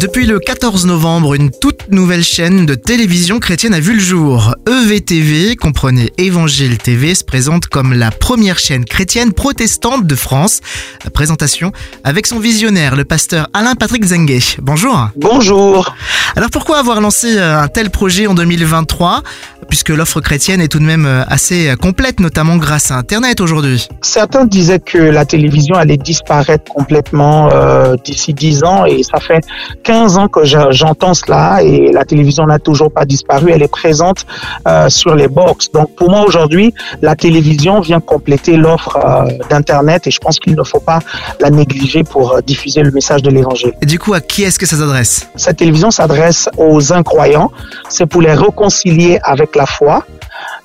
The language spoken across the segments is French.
Depuis le 14 novembre, une toute nouvelle chaîne de télévision chrétienne a vu le jour. EVTV, comprenez Évangile TV, se présente comme la première chaîne chrétienne protestante de France. Présentation avec son visionnaire, le pasteur Alain Patrick Zengue. Bonjour. Bonjour. Alors pourquoi avoir lancé euh, un tel projet en 2023 puisque l'offre chrétienne est tout de même euh, assez complète, notamment grâce à Internet aujourd'hui? Certains disaient que la télévision allait disparaître complètement euh, d'ici 10 ans et ça fait 15 ans que j'entends cela et la télévision n'a toujours pas disparu, elle est présente euh, sur les box. Donc pour moi aujourd'hui, la télévision vient compléter l'offre euh, d'Internet et je pense qu'il ne faut pas la négliger pour euh, diffuser le message de l'Évangile. Et du coup, à qui est-ce que ça s'adresse? Cette télévision s'adresse aux incroyants, c'est pour les réconcilier avec la foi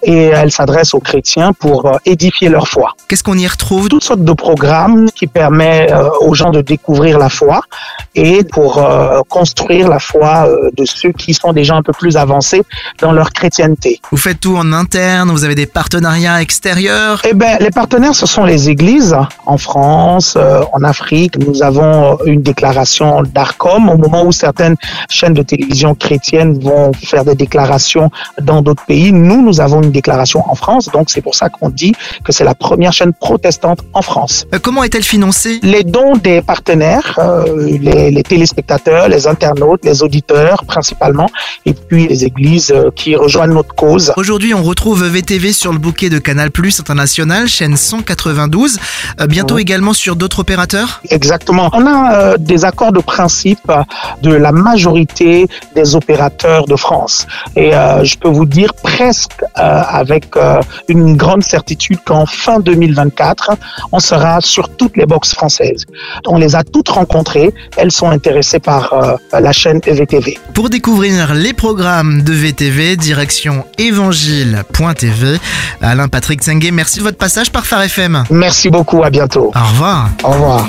et elle s'adresse aux chrétiens pour euh, édifier leur foi. Qu'est-ce qu'on y retrouve? Toutes sortes de programmes qui permettent euh, aux gens de découvrir la foi et pour euh, construire la foi de ceux qui sont déjà un peu plus avancés dans leur chrétienté. Vous faites tout en interne, vous avez des partenariats extérieurs? Eh bien, les partenaires, ce sont les églises en France, en Afrique. Nous avons une déclaration d'ARCOM au moment où certaines chaînes de télévision chrétiennes vont faire des déclarations dans d'autres pays. Nous, nous avons une déclaration en France, donc c'est pour ça qu'on dit que c'est la première chaîne protestante en France. Euh, comment est-elle financée? Les dons des partenaires, euh, les, les, téléspectateurs, les internautes, les auditeurs principalement, et puis les églises euh, qui rejoignent notre cause. Aujourd'hui, on retrouve VTV sur le bouquet de Canal Plus International, chaîne 192, euh, bientôt également sur d'autres opérateurs? Exactement. On a euh, des accords de principe de la majorité des opérateurs de France. Et je peux vous dire presque avec euh, une grande certitude qu'en fin 2024, on sera sur toutes les boxes françaises. On les a toutes rencontrées. Elles sont intéressées par euh, la chaîne EVTV. Pour découvrir les programmes de VTV, direction évangile.tv. Alain Patrick Sengue, merci de votre passage par Phare FM. Merci beaucoup. À bientôt. Au revoir. Au revoir.